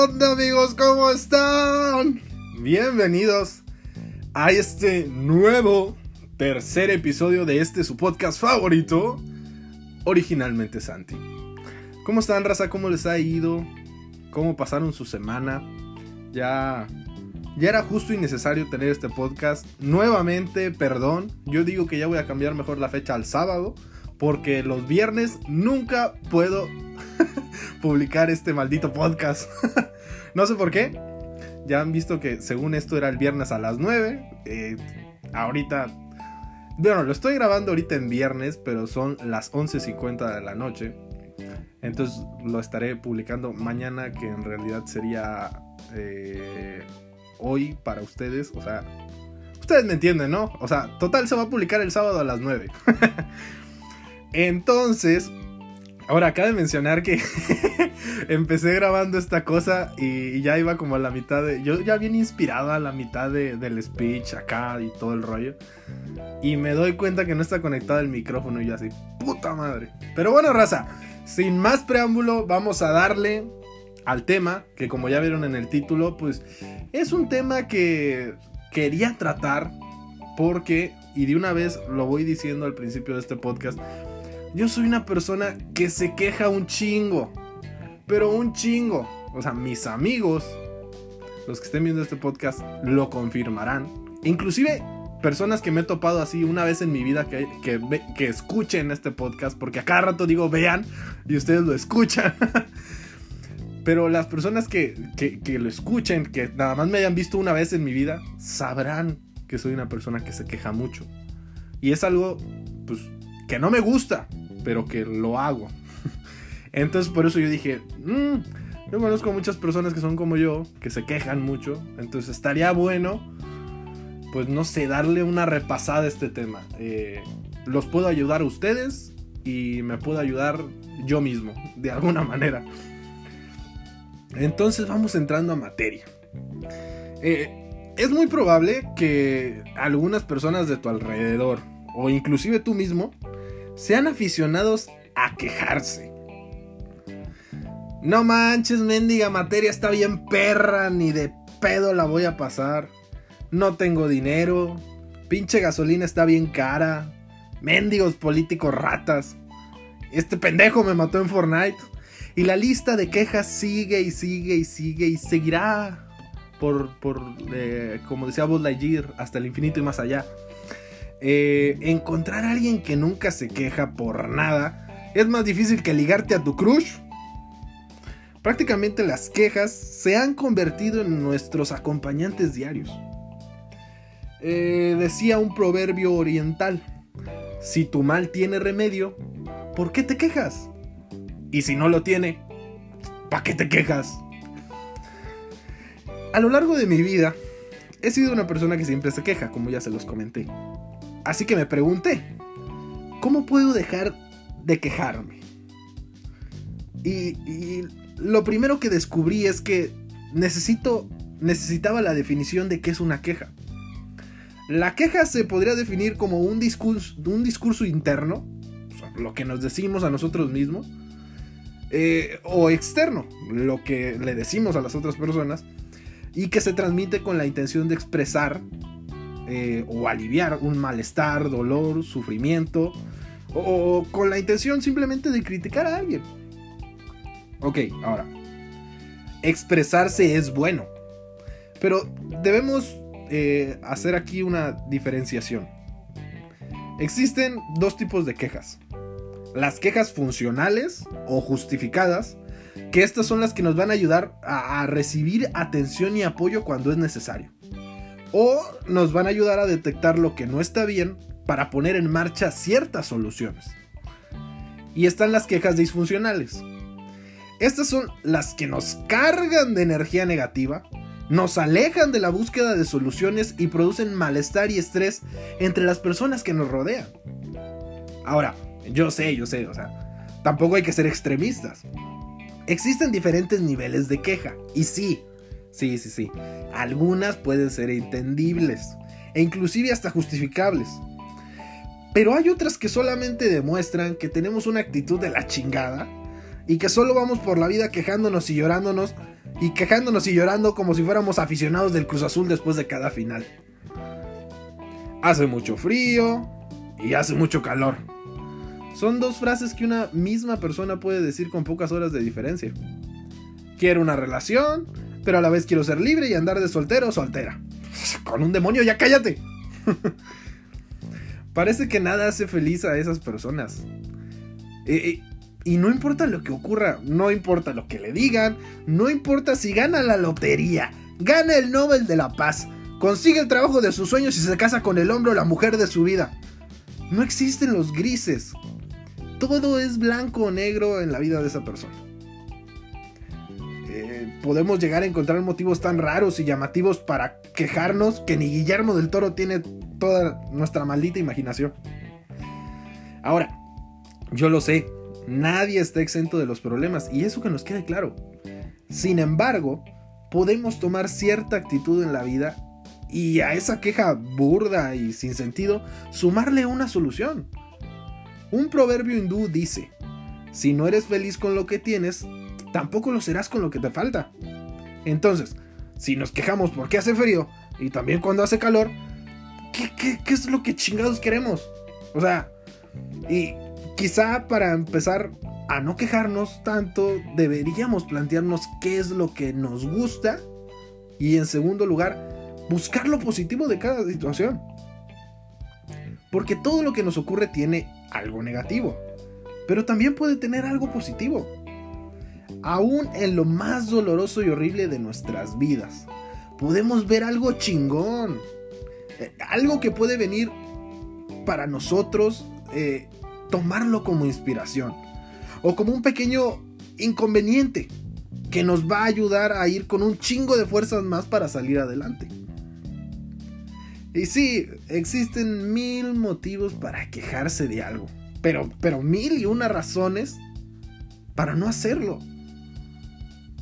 onda amigos? ¿Cómo están? Bienvenidos a este nuevo tercer episodio de este su podcast favorito, originalmente Santi. ¿Cómo están, raza? ¿Cómo les ha ido? ¿Cómo pasaron su semana? Ya ya era justo y necesario tener este podcast. Nuevamente, perdón, yo digo que ya voy a cambiar mejor la fecha al sábado porque los viernes nunca puedo publicar este maldito podcast. no sé por qué. Ya han visto que según esto era el viernes a las 9. Eh, ahorita... Bueno, lo estoy grabando ahorita en viernes, pero son las 11.50 de la noche. Entonces lo estaré publicando mañana, que en realidad sería eh, hoy para ustedes. O sea, ustedes me entienden, ¿no? O sea, total se va a publicar el sábado a las 9. Entonces, ahora cabe mencionar que empecé grabando esta cosa y, ya iba como a la mitad de... Yo ya bien inspirado a la mitad del speech acá y todo el rollo. Y me doy cuenta que no está conectado el micrófono y yo así, puta madre. Pero bueno, raza, sin más preámbulo, vamos a darle al tema, que como ya vieron en el título, pues es un tema que quería tratar porque, y de una vez lo voy diciendo al principio de este podcast, yo soy una persona que se queja un chingo. Pero un chingo. O sea, mis amigos, los que estén viendo este podcast, lo confirmarán. Inclusive personas que me he topado así una vez en mi vida que, que, escuchen este podcast, porque a cada rato digo vean y ustedes lo escuchan. Pero las personas que, que, lo escuchen, que nada más me hayan visto una vez en mi vida, sabrán que soy una persona que se queja mucho. Y es algo, pues, que no me gusta, pero que lo hago. Entonces por eso yo dije, mmm, yo conozco muchas personas que son como yo, que se quejan mucho, entonces estaría bueno, pues no sé, darle una repasada a este tema. Eh, los puedo ayudar a ustedes y me puedo ayudar yo mismo, de alguna manera. Entonces vamos entrando a materia. Eh, es muy probable que algunas personas de tu alrededor, o inclusive tú mismo, sean aficionados a quejarse. No manches, mendiga materia está bien perra, ni de pedo la voy a pasar. No tengo dinero. Pinche gasolina está bien cara. Mendigos políticos ratas. Este pendejo me mató en Fortnite. Y la lista de quejas sigue y sigue y sigue y seguirá por, por eh, como decía Buzz Lightyear, hasta el infinito y más allá. Eh, encontrar a alguien que nunca se queja por nada es más difícil que ligarte a tu crush. Prácticamente las quejas se han convertido en nuestros acompañantes diarios. Eh, decía un proverbio oriental, si tu mal tiene remedio, ¿por qué te quejas? Y si no lo tiene, ¿para qué te quejas? A lo largo de mi vida, he sido una persona que siempre se queja, como ya se los comenté. Así que me pregunté, ¿cómo puedo dejar de quejarme? Y, lo primero que descubrí es que necesito, necesitaba la definición de qué es una queja. La queja se podría definir como un discurso, interno, lo que nos decimos a nosotros mismos, eh, o externo, lo que le decimos a las otras personas, y que se transmite con la intención de expresar eh, o aliviar un malestar, dolor, sufrimiento, o, con la intención simplemente de criticar a alguien. Ok, ahora, expresarse es bueno, pero debemos eh, hacer aquí una diferenciación. Existen dos tipos de quejas. Las quejas funcionales o justificadas, que estas son las que nos van a ayudar a recibir atención y apoyo cuando es necesario o nos van a ayudar a detectar lo que no está bien para poner en marcha ciertas soluciones. Y están las quejas disfuncionales. Estas son las que nos cargan de energía negativa, nos alejan de la búsqueda de soluciones y producen malestar y estrés entre las personas que nos rodean. Ahora, yo sé, yo sé, o sea, tampoco hay que ser extremistas. Existen diferentes niveles de queja, y sí, Sí, sí, sí. Algunas pueden ser entendibles e inclusive hasta justificables. Pero hay otras que solamente demuestran que tenemos una actitud de la chingada y que solo vamos por la vida quejándonos y llorándonos y quejándonos y llorando como si fuéramos aficionados del Cruz Azul después de cada final. Hace mucho frío y hace mucho calor. Son dos frases que una misma persona puede decir con pocas horas de diferencia. Quiero una relación, pero a la vez quiero ser libre y andar de soltero o soltera. Con un demonio, ya cállate. Parece que nada hace feliz a esas personas. y no importa lo que ocurra, no importa lo que le digan, no importa si gana la lotería, gana el Nobel de la Paz, consigue el trabajo de sus sueños y se casa con el hombre o la mujer de su vida. No existen los grises. Todo es blanco o negro en la vida de esa persona. Podemos llegar a encontrar motivos tan raros y llamativos para quejarnos que ni Guillermo del Toro tiene toda nuestra maldita imaginación. Ahora, yo lo sé, nadie está exento de los problemas y eso que nos quede claro. Sin embargo, podemos tomar cierta actitud en la vida y a esa queja burda y sin sentido sumarle una solución. Un proverbio hindú dice, si no eres feliz con lo que tienes, tampoco lo serás con lo que te falta. Entonces, si nos quejamos porque hace frío y también cuando hace calor, ¿qué, es lo que chingados queremos? O sea, y quizá para empezar a no quejarnos tanto, deberíamos plantearnos qué es lo que nos gusta y en segundo lugar, buscar lo positivo de cada situación. Porque todo lo que nos ocurre tiene algo negativo, pero también puede tener algo positivo. Aún en lo más doloroso y horrible de nuestras vidas, podemos ver algo chingón. Eh, algo que puede venir para nosotros, eh, tomarlo como inspiración. O como un pequeño inconveniente que nos va a ayudar a ir con un chingo de fuerzas más para salir adelante. Y sí, existen mil motivos para quejarse de algo. Pero, pero mil y una razones para no hacerlo.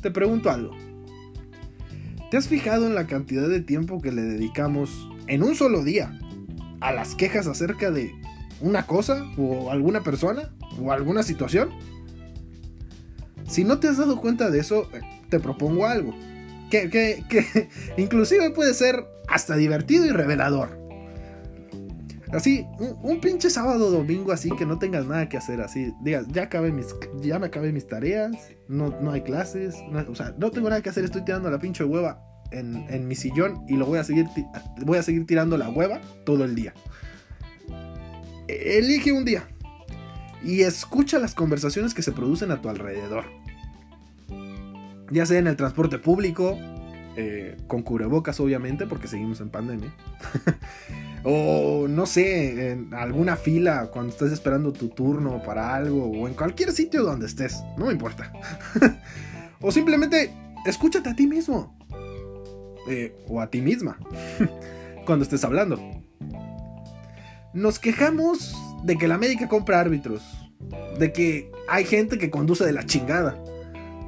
Te pregunto algo. ¿Te has fijado en la cantidad de tiempo que le dedicamos en un solo día a las quejas acerca de una cosa o alguna persona o alguna situación? Si no te has dado cuenta de eso, te propongo algo. Que, que, que inclusive puede ser hasta divertido y revelador. Así, un, pinche sábado domingo así que no tengas nada que hacer, así, digas, ya me acabé mis tareas, no, no hay clases, o sea, no tengo nada que hacer, estoy tirando la pinche hueva en, en mi sillón y lo voy a seguir, voy a seguir tirando la hueva todo el día. E, elige un día y escucha las conversaciones que se producen a tu alrededor. Ya sea en el transporte público, eh, con cubrebocas obviamente, porque seguimos en pandemia. o no sé, en alguna fila cuando estés esperando tu turno para algo, o en cualquier sitio donde estés, no me importa. o simplemente escúchate a ti mismo. Eh, o a ti misma. cuando estés hablando. Nos quejamos de que la médica compra árbitros. De que hay gente que conduce de la chingada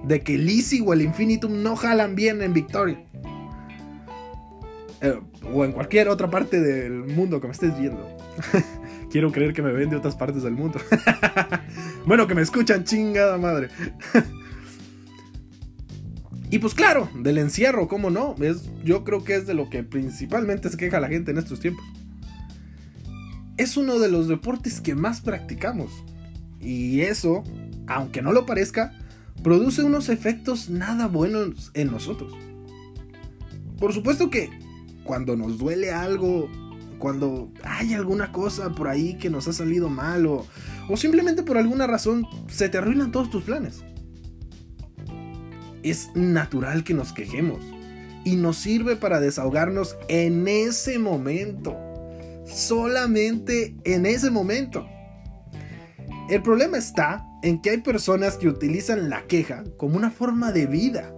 de que Lizzie o el Infinitum no jalan bien en Victoria. Eh, o en cualquier otra parte del mundo que me estés viendo. Quiero creer que me ven de otras partes del mundo. bueno, que me escuchan chingada madre. y pues claro, del encierro, ¿cómo no? Es, yo creo que es de lo que principalmente se queja la gente en estos tiempos. Es uno de los deportes que más practicamos. Y eso, aunque no lo parezca, produce unos efectos nada buenos en nosotros. Por supuesto que cuando nos duele algo, cuando hay alguna cosa por ahí que nos ha salido mal o, simplemente por alguna razón se te arruinan todos tus planes. Es natural que nos quejemos y nos sirve para desahogarnos en ese momento. Solamente en ese momento. El problema está en que hay personas que utilizan la queja como una forma de vida,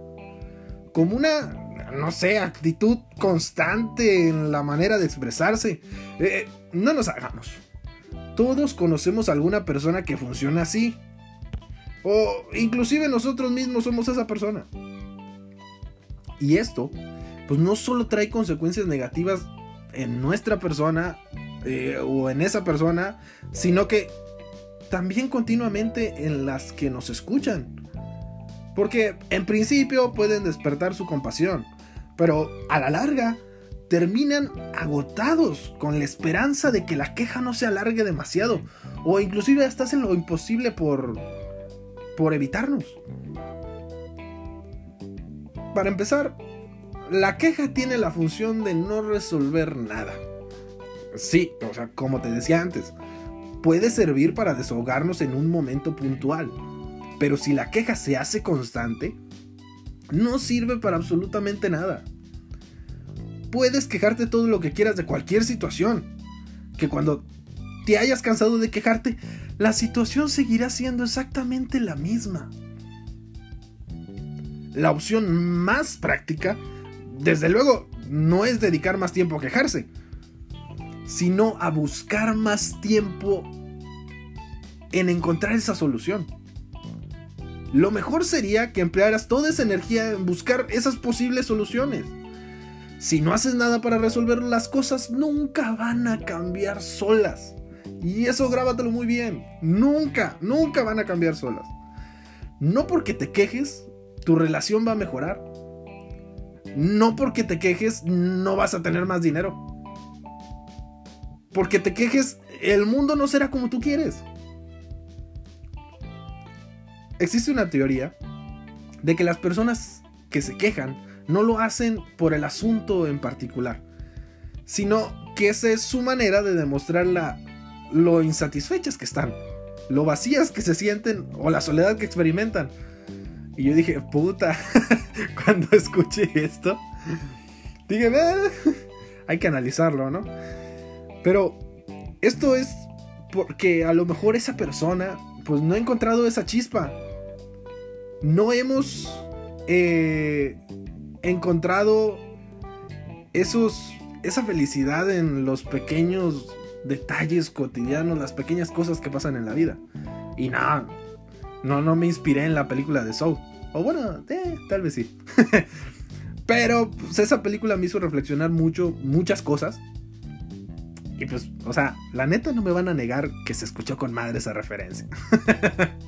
como una, no sé, actitud constante en la manera de expresarse. Eh, no nos hagamos. Todos conocemos a alguna persona que funciona así. O inclusive nosotros mismos somos esa persona. Y esto, pues no solo trae consecuencias negativas en nuestra persona eh, o en esa persona, sino que también continuamente en las que nos escuchan. Porque en principio pueden despertar su compasión, pero a la larga terminan agotados con la esperanza de que la queja no se alargue demasiado o inclusive hasta hacen lo imposible por por evitarnos. Para empezar, la queja tiene la función de no resolver nada. Sí, o sea, como te decía antes, puede servir para desahogarnos en un momento puntual, pero si la queja se hace constante, no sirve para absolutamente nada. Puedes quejarte todo lo que quieras de cualquier situación, que cuando te hayas cansado de quejarte, la situación seguirá siendo exactamente la misma. La opción más práctica, desde luego, no es dedicar más tiempo a quejarse, sino a buscar más tiempo en encontrar esa solución. Lo mejor sería que emplearas toda esa energía en buscar esas posibles soluciones. Si no haces nada para resolver las cosas, nunca van a cambiar solas. Y eso grábatelo muy bien. Nunca, nunca van a cambiar solas. No porque te quejes, tu relación va a mejorar. No porque te quejes, no vas a tener más dinero. Porque te quejes, el mundo no será como tú quieres. Existe una teoría de que las personas que se quejan no lo hacen por el asunto en particular, sino que esa es su manera de demostrar la lo insatisfechas que están, lo vacías que se sienten o la soledad que experimentan. Y yo dije, puta, cuando escuché esto, dije, hay que analizarlo, ¿no? Pero esto es porque a lo mejor esa persona, pues no ha encontrado esa chispa. No hemos eh, encontrado esos, esa felicidad en los pequeños detalles cotidianos, las pequeñas cosas que pasan en la vida. Y nada, no, no me inspiré en la película de Soul. O bueno, eh, tal vez sí. Pero pues, esa película me hizo reflexionar mucho, muchas cosas. Y pues, o sea, la neta no me van a negar que se escuchó con madre esa referencia.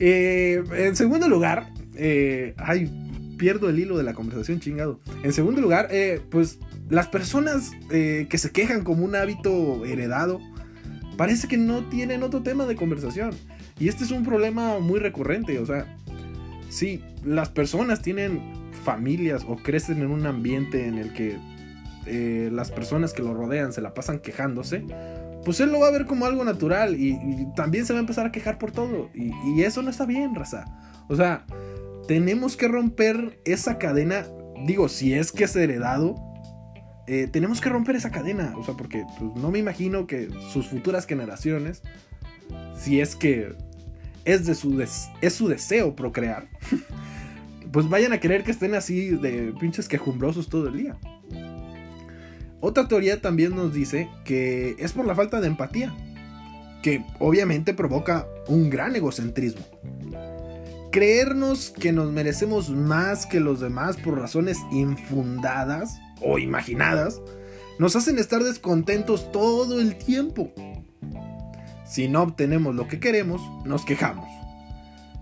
Eh, en segundo lugar, eh, ay, pierdo el hilo de la conversación chingado. En segundo lugar, eh, pues las personas que se quejan como un hábito heredado, parece que no tienen otro tema de conversación. Y este es un problema muy recurrente, o sea, si las personas tienen familias o crecen en un ambiente en el que eh, las personas que lo rodean se la pasan quejándose, pues él lo va a ver como algo natural y, también se va a empezar a quejar por todo. Y, eso no está bien, raza. O sea, tenemos que romper esa cadena, digo, si es que es heredado, eh, tenemos que romper esa cadena. O sea, porque pues, no me imagino que sus futuras generaciones, si es que es, de su, es su deseo procrear, pues vayan a querer que estén así de pinches quejumbrosos todo el día. Otra teoría también nos dice que es por la falta de empatía, que obviamente provoca un gran egocentrismo. Creernos que nos merecemos más que los demás por razones infundadas o imaginadas nos hacen estar descontentos todo el tiempo. Si no obtenemos lo que queremos, nos quejamos.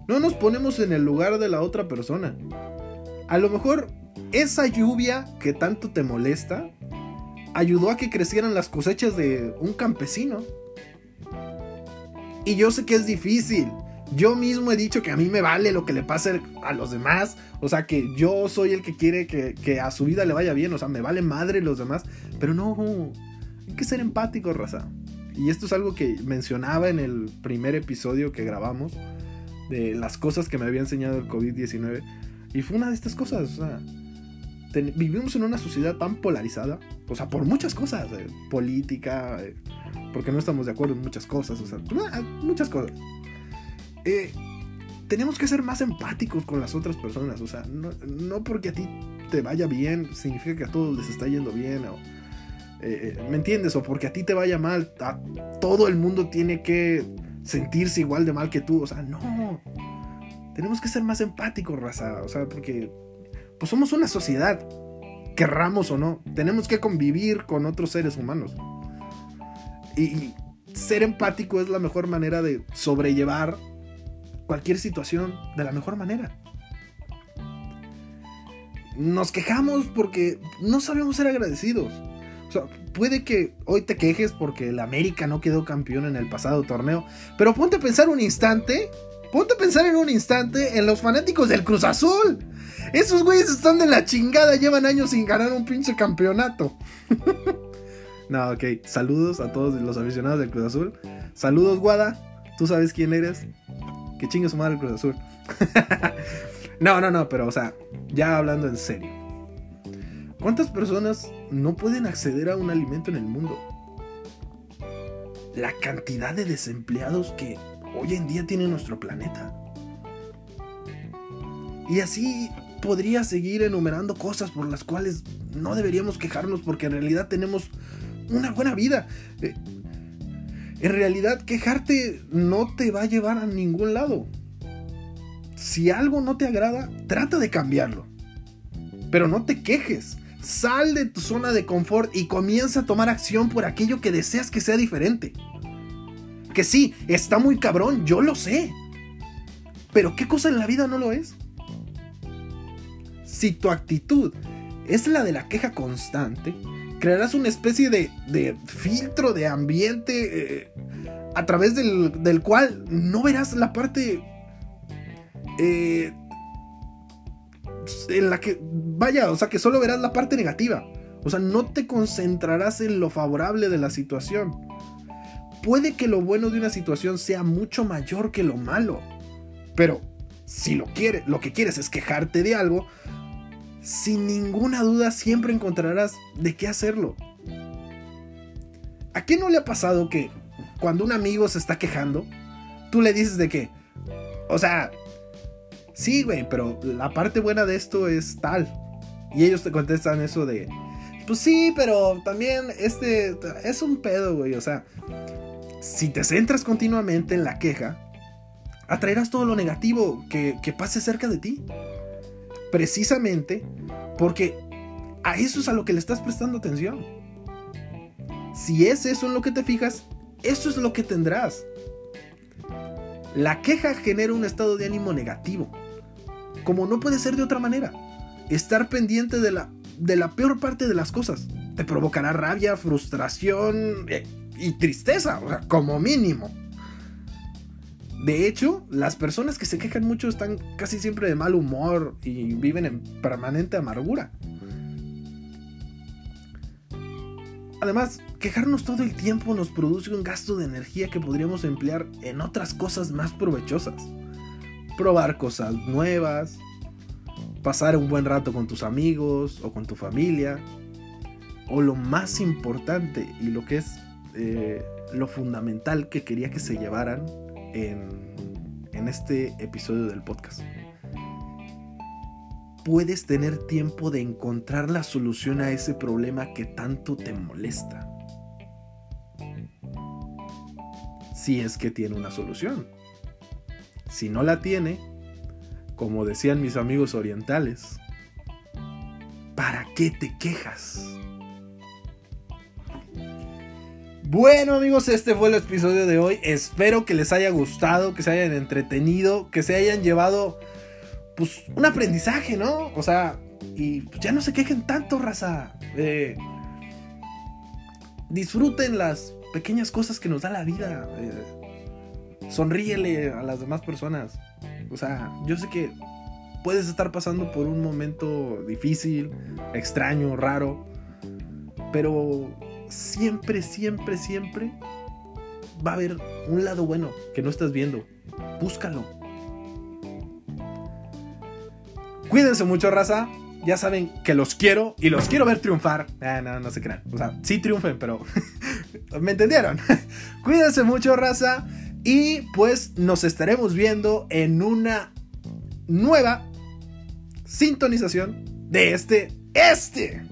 No nos ponemos en el lugar de la otra persona. A lo mejor esa lluvia que tanto te molesta ayudó a que crecieran las cosechas de un campesino. Y yo sé que es difícil, yo mismo he dicho que a mí me vale lo que le pase a los demás. O sea, que yo soy el que quiere que, a su vida le vaya bien. O sea, me vale madre los demás. Pero no, hay que ser empático, raza. Y esto es algo que mencionaba en el primer episodio que grabamos. De las cosas que me había enseñado el COVID-19. Y fue una de estas cosas. O sea, vivimos en una sociedad tan polarizada. O sea, por muchas cosas. Eh, política. Eh, porque no estamos de acuerdo en muchas cosas. O sea, muchas cosas. Eh, tenemos que ser más empáticos con las otras personas. O sea, no, porque a ti te vaya bien, significa que a todos les está yendo bien. O, eh, eh, ¿Me entiendes? O porque a ti te vaya mal, a todo el mundo tiene que sentirse igual de mal que tú. O sea, no. Tenemos que ser más empáticos, raza. O sea, porque pues somos una sociedad, querramos o no. Tenemos que convivir con otros seres humanos. Y, ser empático es la mejor manera de sobrellevar cualquier situación de la mejor manera. Nos quejamos porque no sabemos ser agradecidos. O sea, puede que hoy te quejes porque el América no quedó campeón en el pasado torneo, pero ponte a pensar un instante, ponte a pensar en un instante en los fanáticos del Cruz Azul. Esos güeyes están de la chingada, llevan años sin ganar un pinche campeonato. no, ok, saludos a todos los aficionados del Cruz Azul. Saludos, Guada, tú sabes quién eres. Que chingue su madre el Cruz Azul. no, no, no, pero o sea, ya hablando en serio. ¿Cuántas personas no pueden acceder a un alimento en el mundo? La cantidad de desempleados que hoy en día tiene nuestro planeta. Y así podría seguir enumerando cosas por las cuales no deberíamos quejarnos porque en realidad tenemos una buena vida. Eh, en realidad quejarte no te va a llevar a ningún lado. Si algo no te agrada, trata de cambiarlo. Pero no te quejes. Sal de tu zona de confort y comienza a tomar acción por aquello que deseas que sea diferente. Que sí, está muy cabrón, yo lo sé. Pero ¿qué cosa en la vida no lo es? Si tu actitud es la de la queja constante, crearás una especie de, filtro de ambiente eh, a través del, cual no verás la parte eh, en la que, vaya, o sea, que solo verás la parte negativa. O sea, no te concentrarás en lo favorable de la situación. Puede que lo bueno de una situación sea mucho mayor que lo malo. Pero si lo quieres, lo que quieres es quejarte de algo, sin ninguna duda siempre encontrarás de qué hacerlo. ¿A qué no le ha pasado que cuando un amigo se está quejando, tú le dices de qué? O sea, sí, güey, pero la parte buena de esto es tal. Y ellos te contestan eso de, pues sí, pero también este es un pedo, güey. O sea, si te centras continuamente en la queja, atraerás todo lo negativo que, que pase cerca de ti. Precisamente porque a eso es a lo que le estás prestando atención. Si es eso en lo que te fijas, eso es lo que tendrás. La queja genera un estado de ánimo negativo como no puede ser de otra manera. Estar pendiente de la, de la peor parte de las cosas te provocará rabia, frustración eh, y tristeza, o sea, como mínimo. De hecho, las personas que se quejan mucho están casi siempre de mal humor y viven en permanente amargura. Además, quejarnos todo el tiempo nos produce un gasto de energía que podríamos emplear en otras cosas más provechosas probar cosas nuevas, pasar un buen rato con tus amigos o con tu familia, o lo más importante y lo que es eh, lo fundamental que quería que se llevaran en, en este episodio del podcast. Puedes tener tiempo de encontrar la solución a ese problema que tanto te molesta. Si es que tiene una solución. Si no la tiene, como decían mis amigos orientales, ¿para qué te quejas? Bueno amigos, este fue el episodio de hoy. Espero que les haya gustado, que se hayan entretenido, que se hayan llevado pues un aprendizaje, ¿no? O sea, y pues, ya no se quejen tanto, raza. Eh, disfruten las pequeñas cosas que nos da la vida. Eh, sonríele a las demás personas. O sea, yo sé que puedes estar pasando por un momento difícil, extraño, raro, pero siempre, siempre, siempre va a haber un lado bueno que no estás viendo. Búscalo. Cuídense mucho, raza. Ya saben que los quiero y los quiero ver triunfar. Ah, no, no se crean. O sea, sí triunfen, pero me entendieron. Cuídense mucho, raza. Y pues nos estaremos viendo en una nueva sintonización de este, este,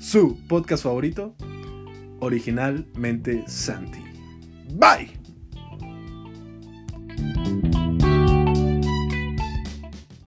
su podcast favorito, originalmente Santi. Bye.